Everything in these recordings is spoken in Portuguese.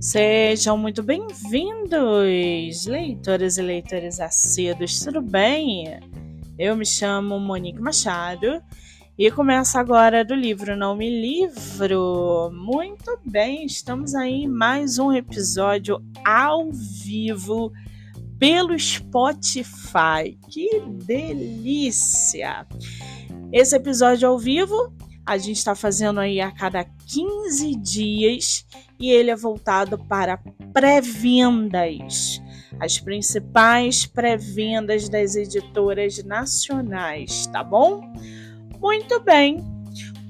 Sejam muito bem-vindos, leitoras e leitores assíduos, tudo bem? Eu me chamo Monique Machado e começo agora do livro Não Me Livro. Muito bem, estamos aí em mais um episódio ao vivo pelo Spotify. Que delícia! Esse episódio ao vivo a gente está fazendo aí a cada 15 dias e ele é voltado para pré-vendas. As principais pré-vendas das editoras nacionais, tá bom? Muito bem.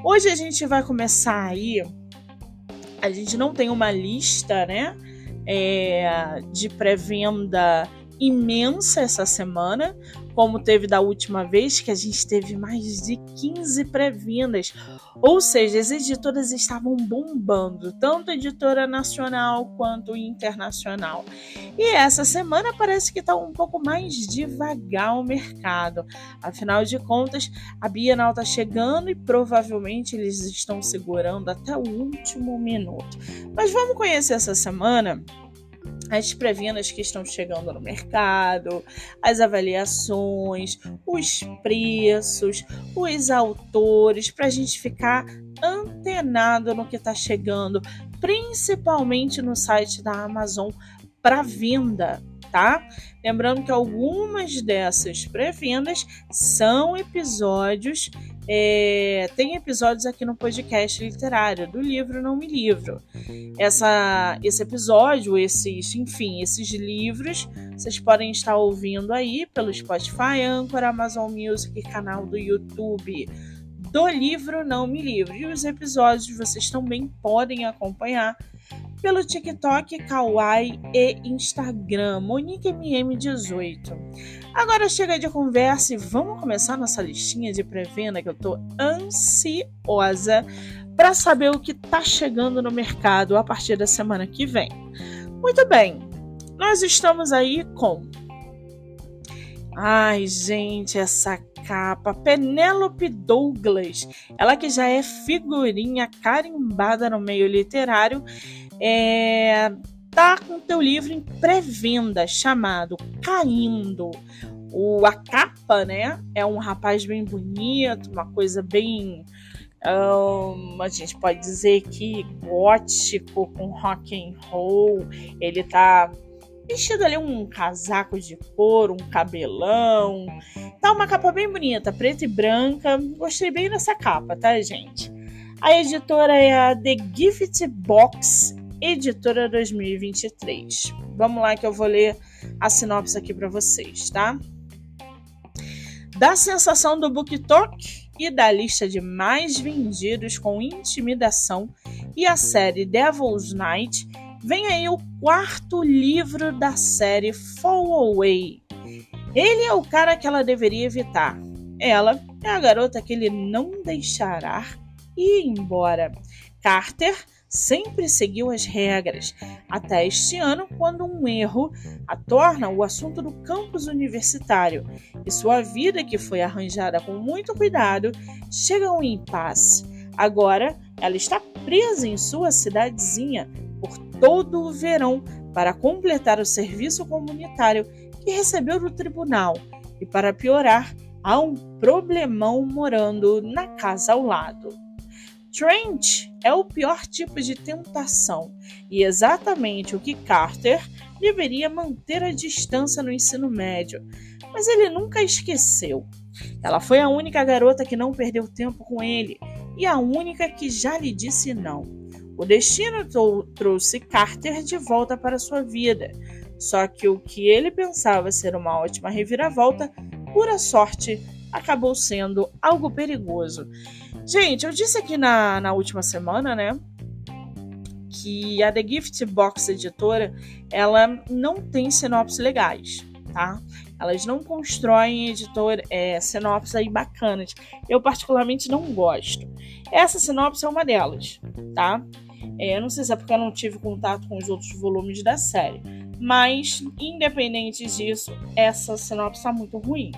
Hoje a gente vai começar aí. A gente não tem uma lista, né? É, de pré-venda imensa essa semana, como teve da última vez, que a gente teve mais de 15 pré-vendas. Ou seja, as editoras estavam bombando, tanto editora nacional quanto internacional. E essa semana parece que está um pouco mais devagar o mercado. Afinal de contas, a Bienal está chegando e provavelmente eles estão segurando até o último minuto. Mas vamos conhecer essa semana as pré-vendas que estão chegando no mercado, as avaliações, os preços, os autores, para a gente ficar antenado no que está chegando, principalmente no site da Amazon para venda, tá? Lembrando que algumas dessas pré-vendas são episódios é, tem episódios aqui no podcast literário do livro Não Me Livro. Essa, esse episódio, esses, enfim, esses livros, vocês podem estar ouvindo aí pelo Spotify, Anchor, Amazon Music canal do YouTube do livro Não Me Livre. E os episódios vocês também podem acompanhar pelo TikTok, Kawaii e Instagram, MoniqueMM18. Agora chega de conversa e vamos começar nossa listinha de pré-venda que eu tô ansiosa para saber o que tá chegando no mercado a partir da semana que vem. Muito bem, nós estamos aí com. Ai, gente, essa capa, Penélope Douglas, ela que já é figurinha carimbada no meio literário é, tá com teu livro em pré-venda chamado Caindo. O, a capa, né, é um rapaz bem bonito, uma coisa bem, um, a gente pode dizer que gótico com rock and roll. Ele tá vestido ali um casaco de couro, um cabelão. Tá uma capa bem bonita, preta e branca. Gostei bem dessa capa, tá, gente? A editora é a The Gift Box Editora 2023. Vamos lá que eu vou ler a sinopse aqui para vocês, tá? Da sensação do BookTok e da lista de mais vendidos com intimidação e a série Devil's Night, vem aí o quarto livro da série Fall Away. Ele é o cara que ela deveria evitar. Ela é a garota que ele não deixará ir embora. Carter sempre seguiu as regras, até este ano, quando um erro a torna o assunto do campus universitário e sua vida, que foi arranjada com muito cuidado, chega a um impasse. Agora, ela está presa em sua cidadezinha por todo o verão para completar o serviço comunitário que recebeu do tribunal e, para piorar, há um problemão morando na casa ao lado. Trent é o pior tipo de tentação e exatamente o que Carter deveria manter a distância no ensino médio, mas ele nunca esqueceu. Ela foi a única garota que não perdeu tempo com ele e a única que já lhe disse não. O destino trouxe Carter de volta para sua vida, só que o que ele pensava ser uma ótima reviravolta, pura sorte, acabou sendo algo perigoso. Gente, eu disse aqui na, na última semana, né? Que a The Gift Box Editora ela não tem sinopses legais, tá? Elas não constroem editor, é, sinopses aí bacanas. Eu, particularmente, não gosto. Essa sinopse é uma delas, tá? É, não sei se é porque eu não tive contato com os outros volumes da série. Mas, independente disso, essa sinopse está muito ruim.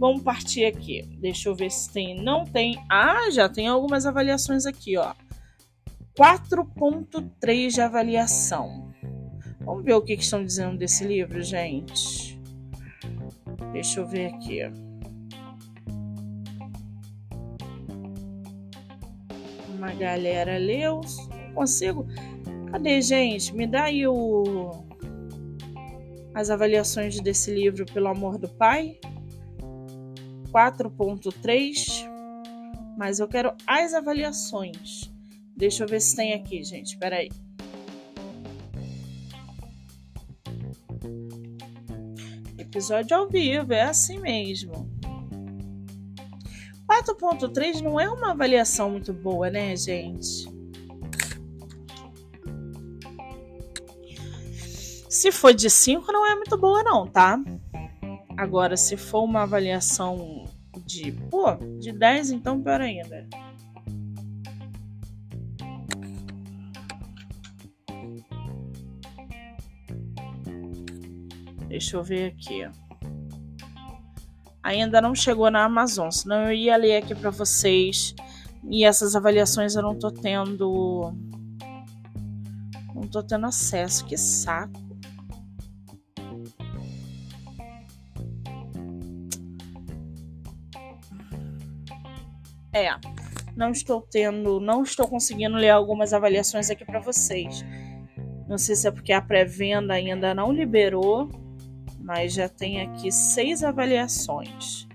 Vamos partir aqui. Deixa eu ver se tem. Não tem. Ah, já tem algumas avaliações aqui, ó. 4.3 de avaliação. Vamos ver o que, que estão dizendo desse livro, gente. Deixa eu ver aqui. Uma galera leu. Não consigo. Cadê, gente? Me dá aí o... as avaliações desse livro, pelo amor do pai. 4.3, mas eu quero as avaliações. Deixa eu ver se tem aqui, gente. Espera aí. Episódio ao vivo, é assim mesmo. 4.3 não é uma avaliação muito boa, né, gente? Se for de 5, não é muito boa, não, tá? Agora, se for uma avaliação de, pô, de 10, então pior ainda. Deixa eu ver aqui. Ainda não chegou na Amazon, senão eu ia ler aqui para vocês. E essas avaliações eu não tô tendo. Não tô tendo acesso, que saco. É, não estou tendo, não estou conseguindo ler algumas avaliações aqui para vocês. Não sei se é porque a pré-venda ainda não liberou, mas já tem aqui seis avaliações.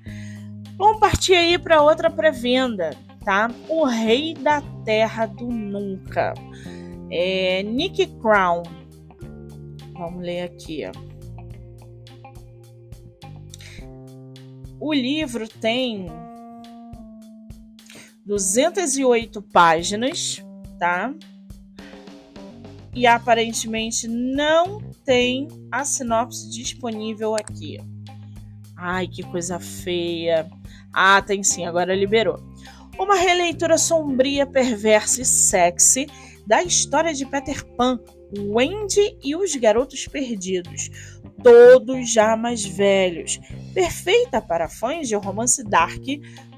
Vamos partir aí para outra pré-venda, tá? O Rei da Terra do Nunca. É Nick Crown. Vamos ler aqui, ó. O livro tem 208 páginas, tá? E aparentemente não tem a sinopse disponível aqui. Ai, que coisa feia. Ah, tem sim, agora liberou. Uma releitura sombria, perversa e sexy da história de Peter Pan, Wendy e os Garotos Perdidos, todos já mais velhos, perfeita para fãs de romance dark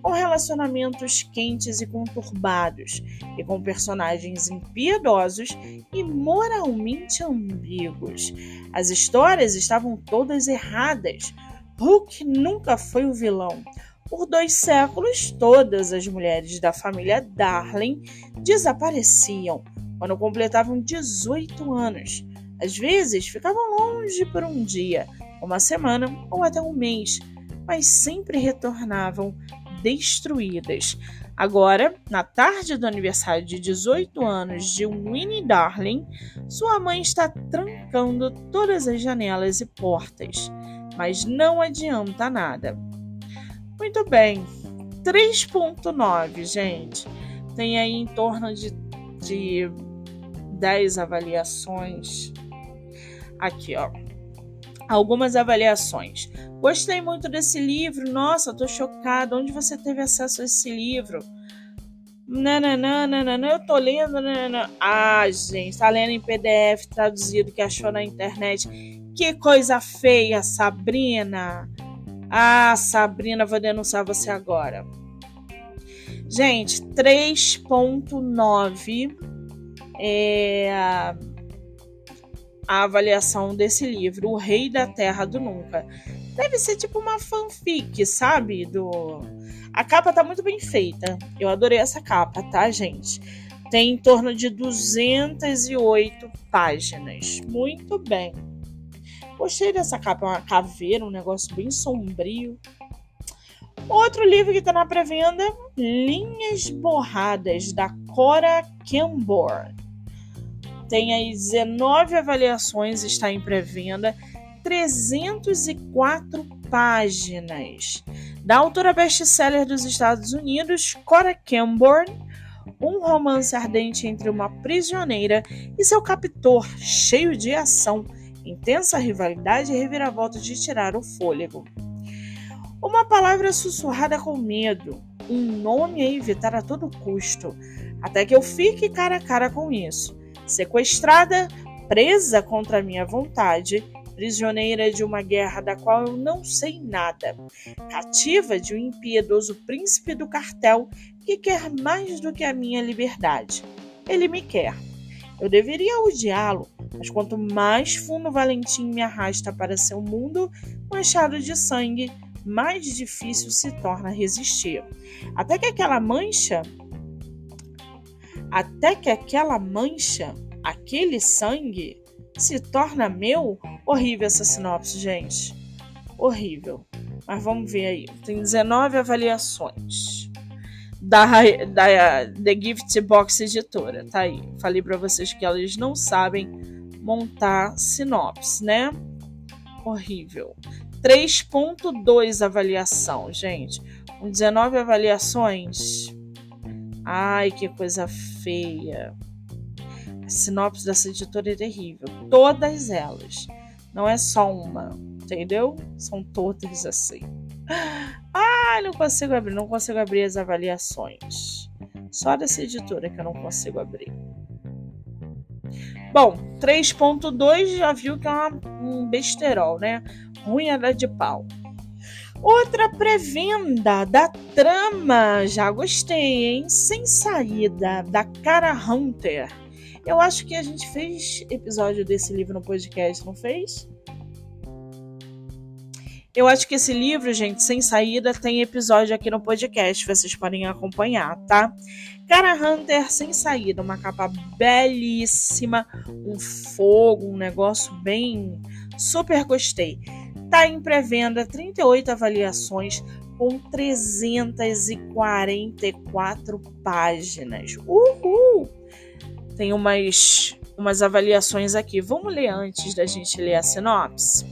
com relacionamentos quentes e conturbados, e com personagens impiedosos e moralmente ambíguos. As histórias estavam todas erradas. Hulk nunca foi o vilão. Por dois séculos, todas as mulheres da família Darling desapareciam quando completavam 18 anos. Às vezes ficavam longe por um dia, uma semana ou até um mês, mas sempre retornavam destruídas. Agora, na tarde do aniversário de 18 anos de Winnie Darling, sua mãe está trancando todas as janelas e portas, mas não adianta nada. Muito bem, 3.9, gente. Tem aí em torno de, de 10 avaliações. Aqui, ó. Algumas avaliações. Gostei muito desse livro. Nossa, tô chocada. Onde você teve acesso a esse livro? Nananã, nananã, eu tô lendo. Nananã. Ah, gente, tá lendo em PDF traduzido que achou na internet. Que coisa feia, Sabrina. Ah, Sabrina, vou denunciar você agora. Gente, 3.9 é a avaliação desse livro, O Rei da Terra do Nunca. Deve ser tipo uma fanfic, sabe? Do A capa tá muito bem feita. Eu adorei essa capa, tá, gente? Tem em torno de 208 páginas. Muito bem. Gostei dessa capa, é uma caveira, um negócio bem sombrio. Outro livro que está na pré-venda, Linhas Borradas, da Cora Kembor. Tem aí 19 avaliações, está em pré-venda, 304 páginas. Da autora best-seller dos Estados Unidos, Cora Camborn, um romance ardente entre uma prisioneira e seu captor, cheio de ação, intensa rivalidade e reviravolta de tirar o fôlego. Uma palavra sussurrada com medo, um nome a evitar a todo custo, até que eu fique cara a cara com isso sequestrada, presa contra minha vontade prisioneira de uma guerra da qual eu não sei nada, cativa de um impiedoso príncipe do cartel que quer mais do que a minha liberdade. Ele me quer. Eu deveria odiá-lo, mas quanto mais fundo Valentim me arrasta para seu mundo manchado de sangue, mais difícil se torna resistir. Até que aquela mancha, até que aquela mancha, aquele sangue se torna meu. Horrível essa sinopse, gente. Horrível. Mas vamos ver aí. Tem 19 avaliações da, da The Gift Box Editora. Tá aí. Falei para vocês que eles não sabem montar sinopse, né? Horrível. 3.2 avaliação, gente. Com 19 avaliações. Ai, que coisa feia. A sinopse dessa editora é terrível. Todas elas. Não é só uma, entendeu? São todas assim. Ah, não consigo abrir, não consigo abrir as avaliações. Só dessa editora que eu não consigo abrir. Bom, 3.2 já viu que é uma, um besterol, né? Ruim é de pau. Outra pré-venda da trama, já gostei, hein? Sem saída, da Cara Hunter. Eu acho que a gente fez episódio desse livro no podcast, não fez? Eu acho que esse livro, gente, sem saída, tem episódio aqui no podcast, vocês podem acompanhar, tá? Cara Hunter sem saída, uma capa belíssima, um fogo, um negócio bem super gostei. Tá em pré-venda, 38 avaliações com 344 páginas. Uhul! Tem umas umas avaliações aqui. Vamos ler antes da gente ler a sinopse.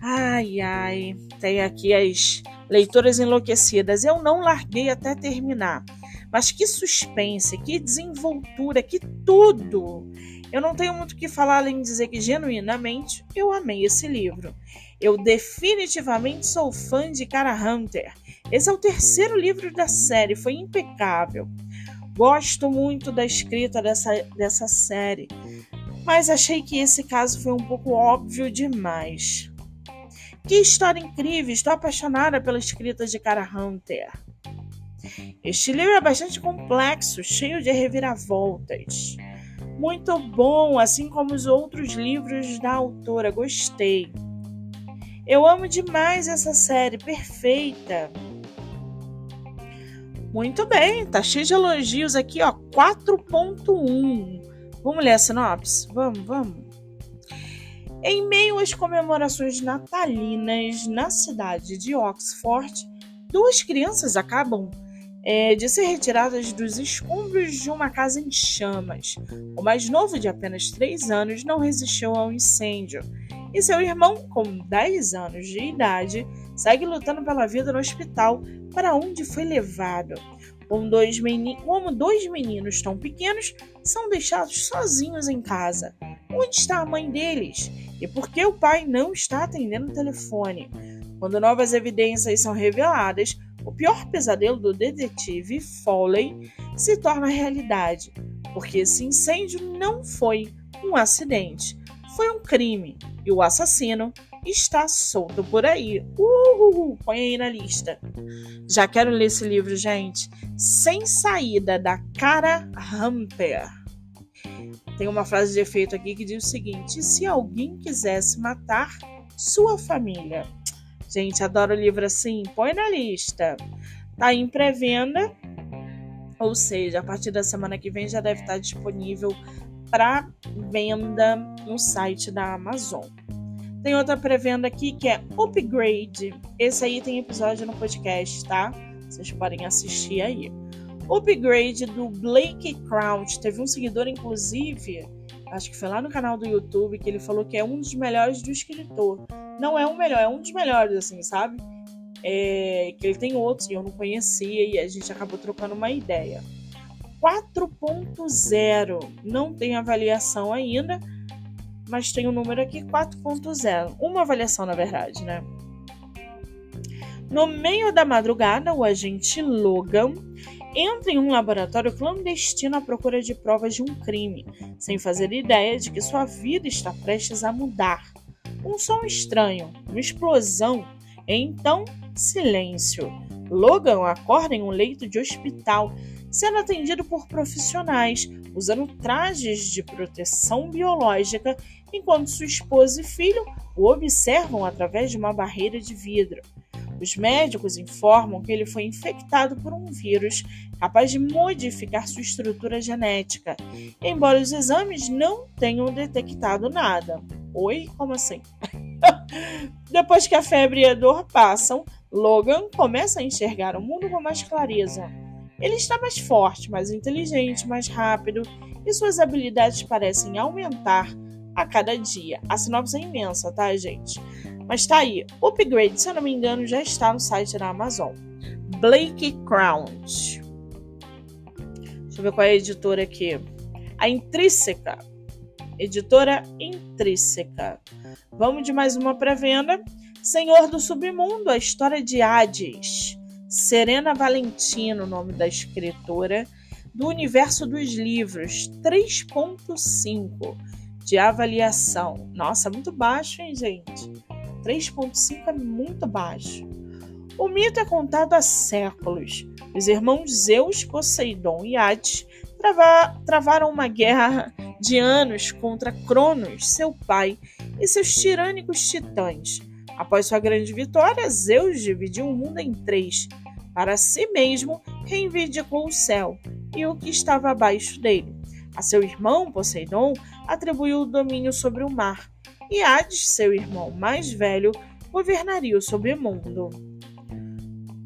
Ai, ai, tem aqui as leitoras enlouquecidas. Eu não larguei até terminar. Mas que suspense, que desenvoltura, que tudo! Eu não tenho muito o que falar além de dizer que, genuinamente, eu amei esse livro. Eu definitivamente sou fã de Cara Hunter. Esse é o terceiro livro da série, foi impecável. Gosto muito da escrita dessa, dessa série, mas achei que esse caso foi um pouco óbvio demais. Que história incrível! Estou apaixonada pela escrita de Cara Hunter. Este livro é bastante complexo, cheio de reviravoltas. Muito bom, assim como os outros livros da autora, gostei. Eu amo demais essa série, perfeita. Muito bem, tá cheio de elogios aqui, ó, 4.1. Vamos ler a sinopse? Vamos, vamos. Em meio às comemorações natalinas na cidade de Oxford, duas crianças acabam é, de ser retiradas dos escombros de uma casa em chamas. O mais novo, de apenas 3 anos, não resistiu ao incêndio, e seu irmão, com 10 anos de idade, segue lutando pela vida no hospital para onde foi levado. Como dois, como dois meninos tão pequenos são deixados sozinhos em casa. Onde está a mãe deles? E por que o pai não está atendendo o telefone? Quando novas evidências são reveladas, o pior pesadelo do detetive Foley se torna realidade, porque esse incêndio não foi um acidente, foi um crime e o assassino está solto por aí. Uhul, põe aí na lista. Já quero ler esse livro, gente. Sem saída da cara Hamper. Tem uma frase de efeito aqui que diz o seguinte: se alguém quisesse matar sua família. Gente, adoro livro assim, põe na lista. Tá em pré-venda, ou seja, a partir da semana que vem já deve estar disponível para venda no site da Amazon. Tem outra pré-venda aqui que é Upgrade. Esse aí tem episódio no podcast, tá? Vocês podem assistir aí. Upgrade do Blake Crouch. Teve um seguidor, inclusive, acho que foi lá no canal do YouTube, que ele falou que é um dos melhores do escritor. Não é um melhor, é um dos melhores, assim, sabe? É, que ele tem outros que eu não conhecia e a gente acabou trocando uma ideia. 4.0 não tem avaliação ainda, mas tem o um número aqui 4.0. Uma avaliação, na verdade, né? No meio da madrugada, o agente Logan entra em um laboratório clandestino à procura de provas de um crime, sem fazer ideia de que sua vida está prestes a mudar. Um som estranho, uma explosão, e então silêncio. Logan acorda em um leito de hospital, sendo atendido por profissionais, usando trajes de proteção biológica, enquanto sua esposa e filho o observam através de uma barreira de vidro. Os médicos informam que ele foi infectado por um vírus capaz de modificar sua estrutura genética, embora os exames não tenham detectado nada. Oi? Como assim? Depois que a febre e a dor passam, Logan começa a enxergar o mundo com mais clareza. Ele está mais forte, mais inteligente, mais rápido e suas habilidades parecem aumentar a cada dia. A sinopse é imensa, tá, gente? Mas tá aí. O upgrade, se eu não me engano, já está no site da Amazon. Blake Crowns. Deixa eu ver qual é a editora aqui. A Intrínseca. Editora Intrínseca. Vamos de mais uma pré-venda. Senhor do Submundo, a história de Hades. Serena Valentino, nome da escritora, do universo dos livros, 3.5 de avaliação. Nossa, muito baixo, hein, gente? 3.5 é muito baixo. O mito é contado há séculos. Os irmãos Zeus, Poseidon e Hades trava travaram uma guerra de anos contra Cronos, seu pai, e seus tirânicos titãs Após sua grande vitória, Zeus dividiu o mundo em três. Para si mesmo, reivindicou o céu e o que estava abaixo dele. A seu irmão, Poseidon, atribuiu o domínio sobre o mar, e Hades, seu irmão mais velho, governaria o submundo.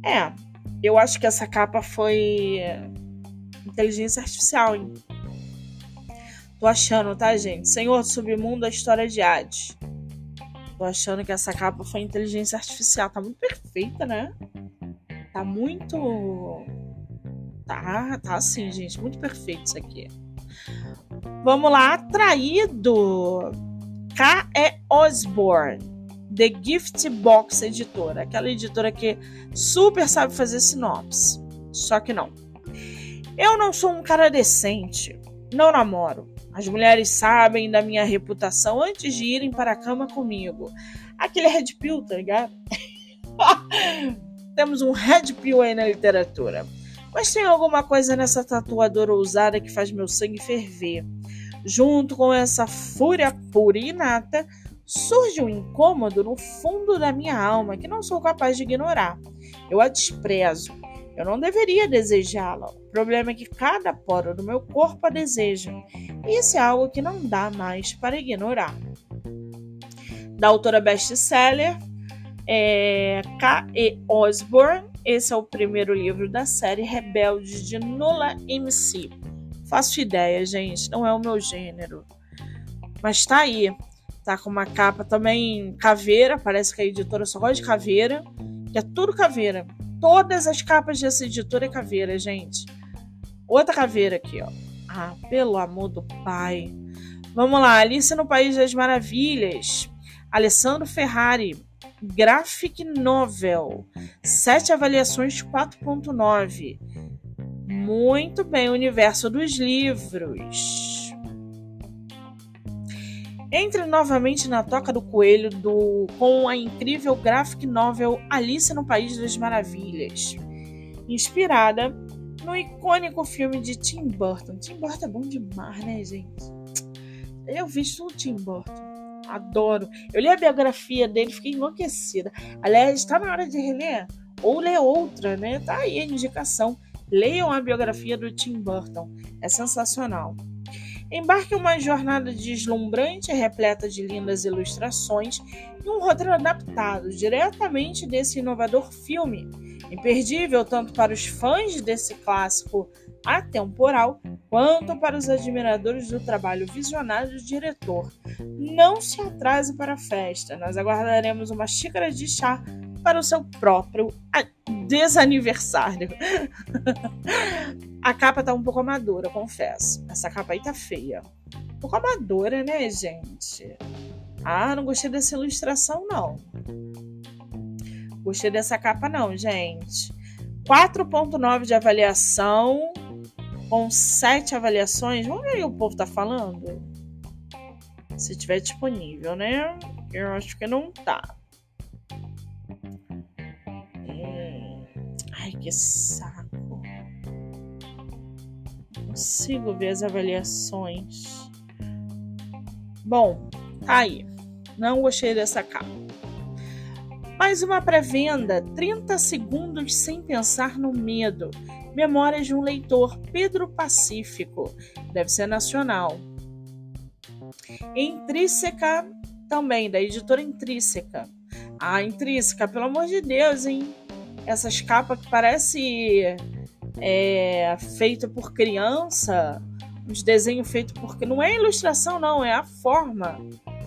É, eu acho que essa capa foi inteligência artificial, hein? Tô achando, tá, gente? Senhor do Submundo, a história de Hades. Tô achando que essa capa foi inteligência artificial. Tá muito perfeita, né? Tá muito. Tá, tá assim, gente. Muito perfeito isso aqui. Vamos lá. Traído. K.E. Osborne. The Gift Box Editora. Aquela editora que super sabe fazer sinopse. Só que não. Eu não sou um cara decente. Não namoro. As mulheres sabem da minha reputação antes de irem para a cama comigo. Aquele red pill, tá ligado? Temos um red pill aí na literatura. Mas tem alguma coisa nessa tatuadora ousada que faz meu sangue ferver. Junto com essa fúria pura e inata, surge um incômodo no fundo da minha alma que não sou capaz de ignorar. Eu a desprezo. Eu não deveria desejá-la. O problema é que cada poro do meu corpo a deseja. E isso é algo que não dá mais para ignorar. Da autora best-seller, é K.E. Osborne. Esse é o primeiro livro da série Rebelde de Nola MC. Faço ideia, gente, não é o meu gênero. Mas tá aí. Tá com uma capa também caveira, parece que a editora só gosta de caveira, que é tudo caveira. Todas as capas dessa editora é caveira, gente. Outra caveira aqui, ó. Ah, pelo amor do pai. Vamos lá, Alice no País das Maravilhas. Alessandro Ferrari. Graphic Novel. Sete avaliações 4.9. Muito bem, Universo dos Livros. Entre novamente na Toca do Coelho do, com a incrível graphic novel Alice no País das Maravilhas, inspirada no icônico filme de Tim Burton. Tim Burton é bom demais, né, gente? Eu vi o Tim Burton. Adoro. Eu li a biografia dele, fiquei enlouquecida. Aliás, está na hora de reler. Ou ler outra, né? Tá aí a indicação. Leiam a biografia do Tim Burton. É sensacional. Embarque em uma jornada deslumbrante, repleta de lindas ilustrações e um roteiro adaptado diretamente desse inovador filme. Imperdível tanto para os fãs desse clássico atemporal quanto para os admiradores do trabalho visionário do diretor. Não se atrase para a festa, nós aguardaremos uma xícara de chá para o seu próprio desaniversário. A capa tá um pouco amadora, confesso. Essa capa aí tá feia. Um pouco amadora, né, gente? Ah, não gostei dessa ilustração, não. Gostei dessa capa não, gente. 4.9 de avaliação com 7 avaliações. Vamos ver o que o povo tá falando. Se tiver disponível, né? Eu acho que não tá. Hum. Ai, que saco. Não consigo ver as avaliações. Bom, tá aí. Não gostei dessa capa. Mais uma pré-venda, 30 segundos sem pensar no medo. Memórias de um leitor, Pedro Pacífico. Deve ser nacional. Intrínseca também, da editora Intrínseca. A Intrínseca, pelo amor de Deus, hein? Essas capas que parece é, feito por criança, uns desenhos feitos por. Não é ilustração, não, é a forma.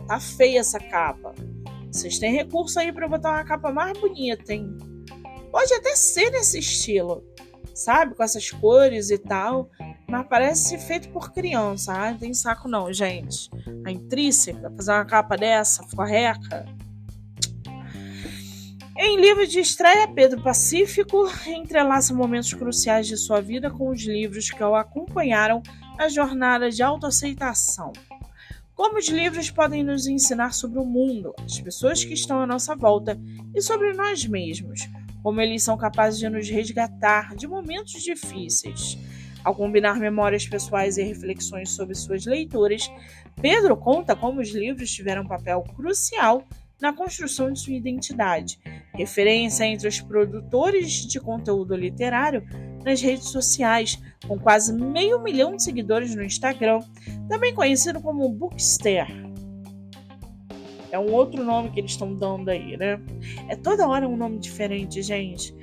Tá feia essa capa. Vocês têm recurso aí para botar uma capa mais bonita, hein? Pode até ser nesse estilo, sabe? Com essas cores e tal. Mas parece feito por criança. Ah, não tem saco não, gente. A intrínseca, fazer uma capa dessa, forreca. Em livro de estreia, Pedro Pacífico entrelaça momentos cruciais de sua vida com os livros que o acompanharam na jornada de autoaceitação. Como os livros podem nos ensinar sobre o mundo, as pessoas que estão à nossa volta e sobre nós mesmos, como eles são capazes de nos resgatar de momentos difíceis. Ao combinar memórias pessoais e reflexões sobre suas leituras, Pedro conta como os livros tiveram um papel crucial na construção de sua identidade, referência entre os produtores de conteúdo literário nas redes sociais, com quase meio milhão de seguidores no Instagram, também conhecido como Bookster. É um outro nome que eles estão dando aí, né? É toda hora um nome diferente, gente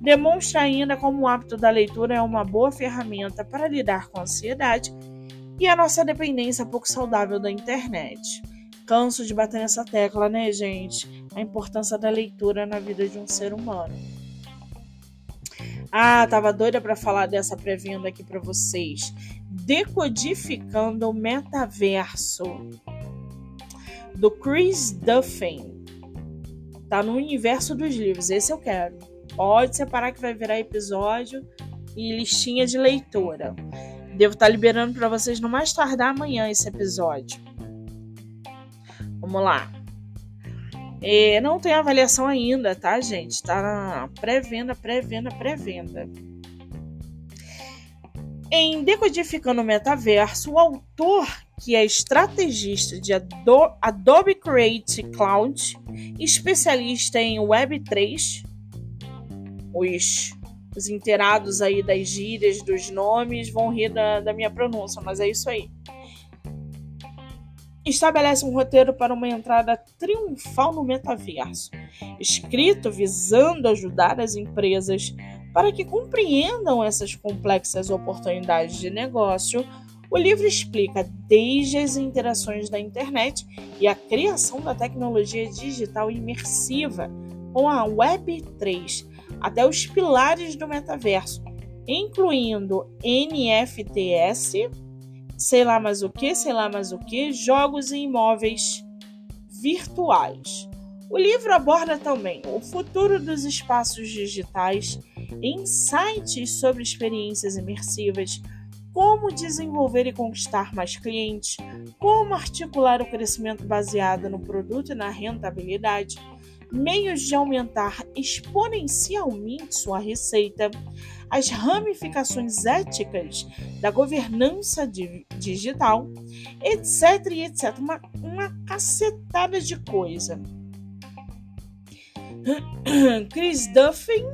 demonstra ainda como o hábito da leitura é uma boa ferramenta para lidar com a ansiedade e a nossa dependência pouco saudável da internet. Canso de bater nessa tecla, né, gente? A importância da leitura na vida de um ser humano. Ah, tava doida para falar dessa pré-venda aqui para vocês. Decodificando o metaverso do Chris Duffin. Tá no universo dos livros, esse eu quero. Pode separar que vai virar episódio e listinha de leitura. Devo estar tá liberando para vocês no mais tardar amanhã esse episódio. Vamos lá. É, não tem avaliação ainda, tá, gente? Tá pré-venda, pré-venda, pré-venda. Em Decodificando o Metaverso, o autor, que é estrategista de Adobe Creative Cloud, especialista em Web3, os, os inteirados aí das gírias, dos nomes, vão rir da, da minha pronúncia, mas é isso aí. Estabelece um roteiro para uma entrada triunfal no metaverso, escrito visando ajudar as empresas para que compreendam essas complexas oportunidades de negócio. O livro explica desde as interações da internet e a criação da tecnologia digital imersiva com a Web3 até os pilares do metaverso, incluindo NFTs, sei lá mais o que, sei lá mais o que, jogos e imóveis virtuais. O livro aborda também o futuro dos espaços digitais, insights sobre experiências imersivas, como desenvolver e conquistar mais clientes, como articular o crescimento baseado no produto e na rentabilidade meios de aumentar exponencialmente sua receita, as ramificações éticas da governança digital, etc. etc. Uma, uma cacetada de coisa. Chris Duffin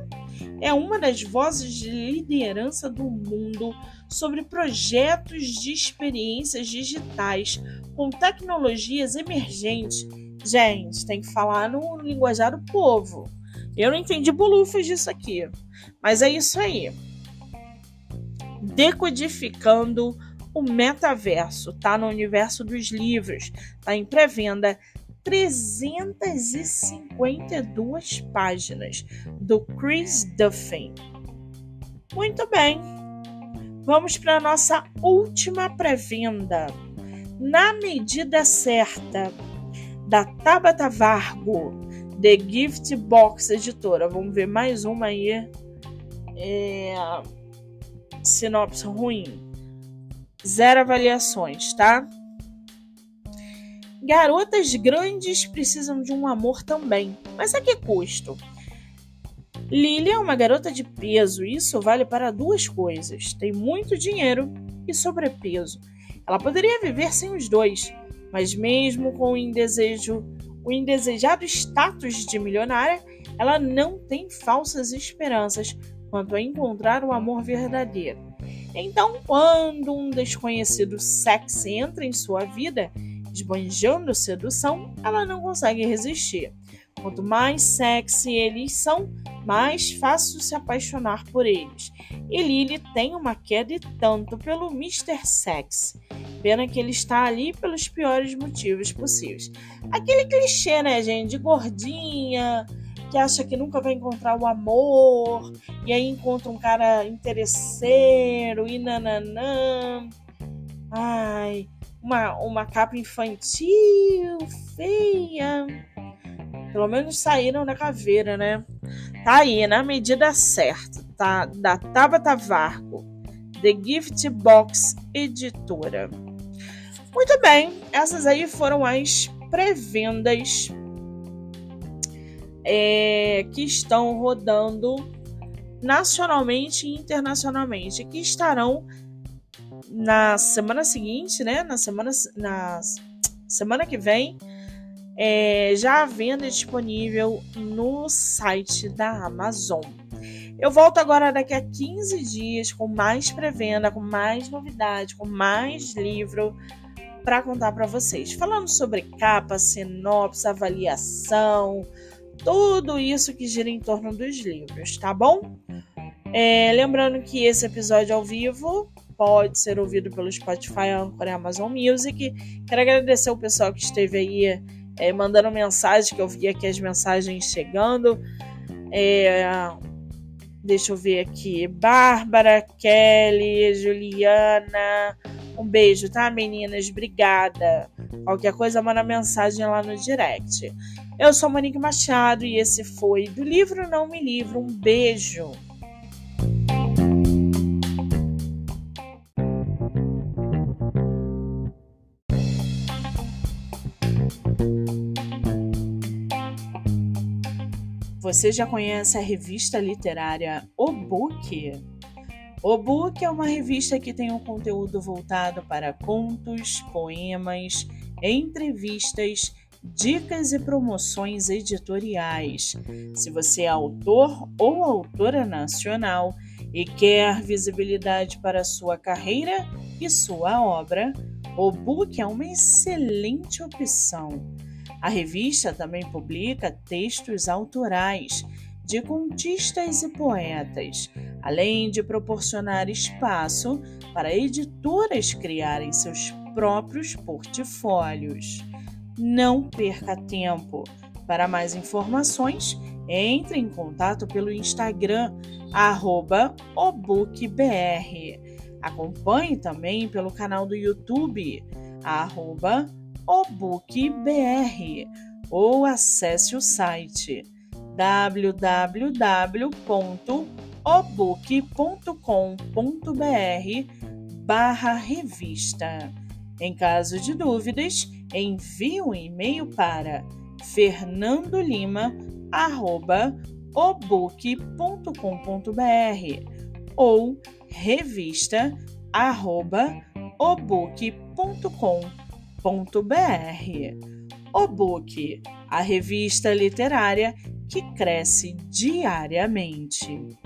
é uma das vozes de liderança do mundo sobre projetos de experiências digitais com tecnologias emergentes Gente, tem que falar no linguajar do povo. Eu não entendi bolufas disso aqui. Mas é isso aí. Decodificando o metaverso, tá no universo dos livros, tá em pré-venda 352 páginas do Chris Duffin. Muito bem. Vamos para nossa última pré-venda. Na medida certa, da Tabata Vargo, The Gift Box Editora. Vamos ver mais uma aí. É... Sinopse ruim. Zero avaliações, tá? Garotas grandes precisam de um amor também, mas a que custo? Lily é uma garota de peso, e isso vale para duas coisas: tem muito dinheiro e sobrepeso. Ela poderia viver sem os dois, mas mesmo com o, indesejo, o indesejado status de milionária, ela não tem falsas esperanças quanto a encontrar o amor verdadeiro. Então, quando um desconhecido sexy entra em sua vida, esbanjando sedução, ela não consegue resistir. Quanto mais sexy eles são, mais fácil se apaixonar por eles. E Lily tem uma queda e tanto pelo Mr. Sex. Pena que ele está ali pelos piores motivos possíveis. Aquele clichê, né, gente, de gordinha, que acha que nunca vai encontrar o amor, e aí encontra um cara interesseiro e nananã. Ai, uma, uma capa infantil, feia. Pelo menos saíram da caveira, né? Tá aí, na medida certa, tá? Da Tabata Varco, The Gift Box Editora. Muito bem, essas aí foram as pré-vendas é, que estão rodando nacionalmente e internacionalmente, que estarão na semana seguinte, né? Na semana, na semana que vem, é, já à venda disponível no site da Amazon. Eu volto agora daqui a 15 dias com mais pré-venda, com mais novidade, com mais livro para contar para vocês. Falando sobre capa, sinopse, avaliação, tudo isso que gira em torno dos livros, tá bom? É, lembrando que esse episódio ao vivo pode ser ouvido pelo Spotify, Anchor e Amazon Music. Quero agradecer o pessoal que esteve aí é, mandando mensagem, que eu vi aqui as mensagens chegando. É, deixa eu ver aqui. Bárbara, Kelly, Juliana. Um beijo, tá, meninas? Obrigada. Qualquer coisa, manda mensagem lá no direct. Eu sou Monique Machado e esse foi do livro Não Me Livro. Um beijo. Você já conhece a revista literária O Book? O Book é uma revista que tem um conteúdo voltado para contos, poemas, entrevistas, dicas e promoções editoriais. Se você é autor ou autora nacional e quer visibilidade para sua carreira e sua obra, o Book é uma excelente opção. A revista também publica textos autorais de contistas e poetas, além de proporcionar espaço para editoras criarem seus próprios portfólios. Não perca tempo. Para mais informações, entre em contato pelo Instagram, obookbr. Acompanhe também pelo canal do YouTube, arroba obookbr ou acesse o site www.obook.com.br barra revista. Em caso de dúvidas, envie um e-mail para fernandolima@obook.com.br ou revista@obook.com.br .br O Book, a revista literária que cresce diariamente.